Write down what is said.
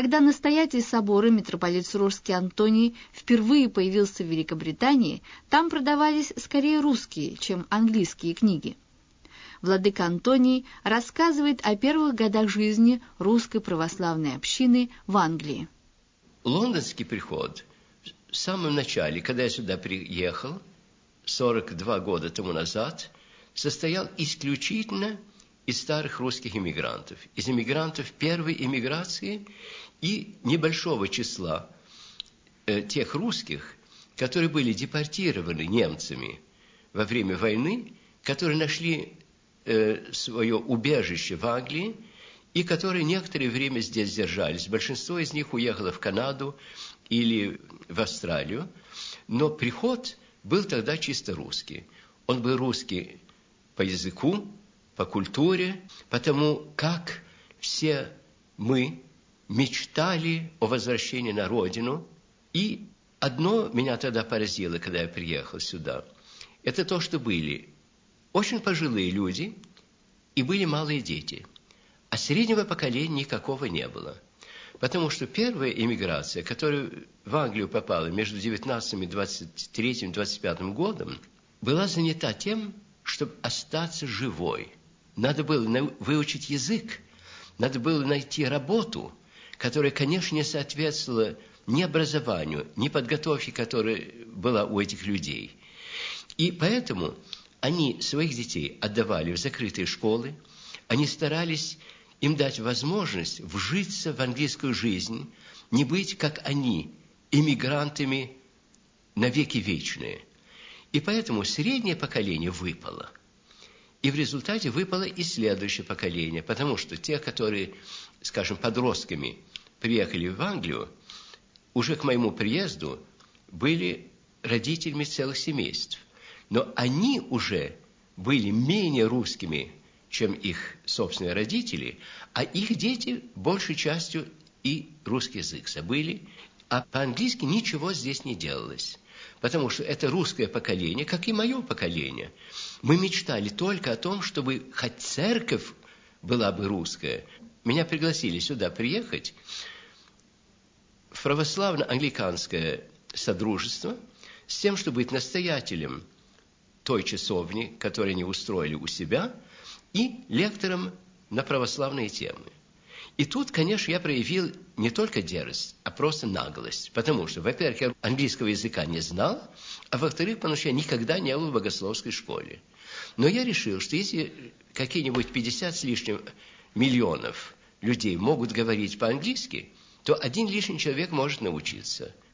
Когда настоятель собора митрополит Сурожский Антоний впервые появился в Великобритании, там продавались скорее русские, чем английские книги. Владыка Антоний рассказывает о первых годах жизни русской православной общины в Англии. Лондонский приход в самом начале, когда я сюда приехал, 42 года тому назад, состоял исключительно из старых русских иммигрантов, из иммигрантов первой иммиграции и небольшого числа э, тех русских, которые были депортированы немцами во время войны, которые нашли э, свое убежище в Англии и которые некоторое время здесь держались. Большинство из них уехало в Канаду или в Австралию, но приход был тогда чисто русский. Он был русский по языку, по культуре, потому как все мы мечтали о возвращении на родину. И одно меня тогда поразило, когда я приехал сюда. Это то, что были очень пожилые люди и были малые дети. А среднего поколения никакого не было. Потому что первая иммиграция, которая в Англию попала между 19 и 23 25 годом, была занята тем, чтобы остаться живой – надо было выучить язык, надо было найти работу, которая, конечно, не соответствовала ни образованию, ни подготовке, которая была у этих людей. И поэтому они своих детей отдавали в закрытые школы, они старались им дать возможность вжиться в английскую жизнь, не быть, как они, иммигрантами на веки вечные. И поэтому среднее поколение выпало – и в результате выпало и следующее поколение, потому что те, которые, скажем, подростками приехали в Англию, уже к моему приезду были родителями целых семейств. Но они уже были менее русскими, чем их собственные родители, а их дети большей частью и русский язык забыли, а по-английски ничего здесь не делалось. Потому что это русское поколение, как и мое поколение. Мы мечтали только о том, чтобы хоть церковь была бы русская. Меня пригласили сюда приехать православно-англиканское содружество с тем, чтобы быть настоятелем той часовни, которую они устроили у себя, и лектором на православные темы. И тут, конечно, я проявил не только дерзость, а просто наглость. Потому что, во-первых, я английского языка не знал, а во-вторых, потому что я никогда не был в богословской школе. Но я решил, что если какие-нибудь 50 с лишним миллионов людей могут говорить по-английски, то один лишний человек может научиться –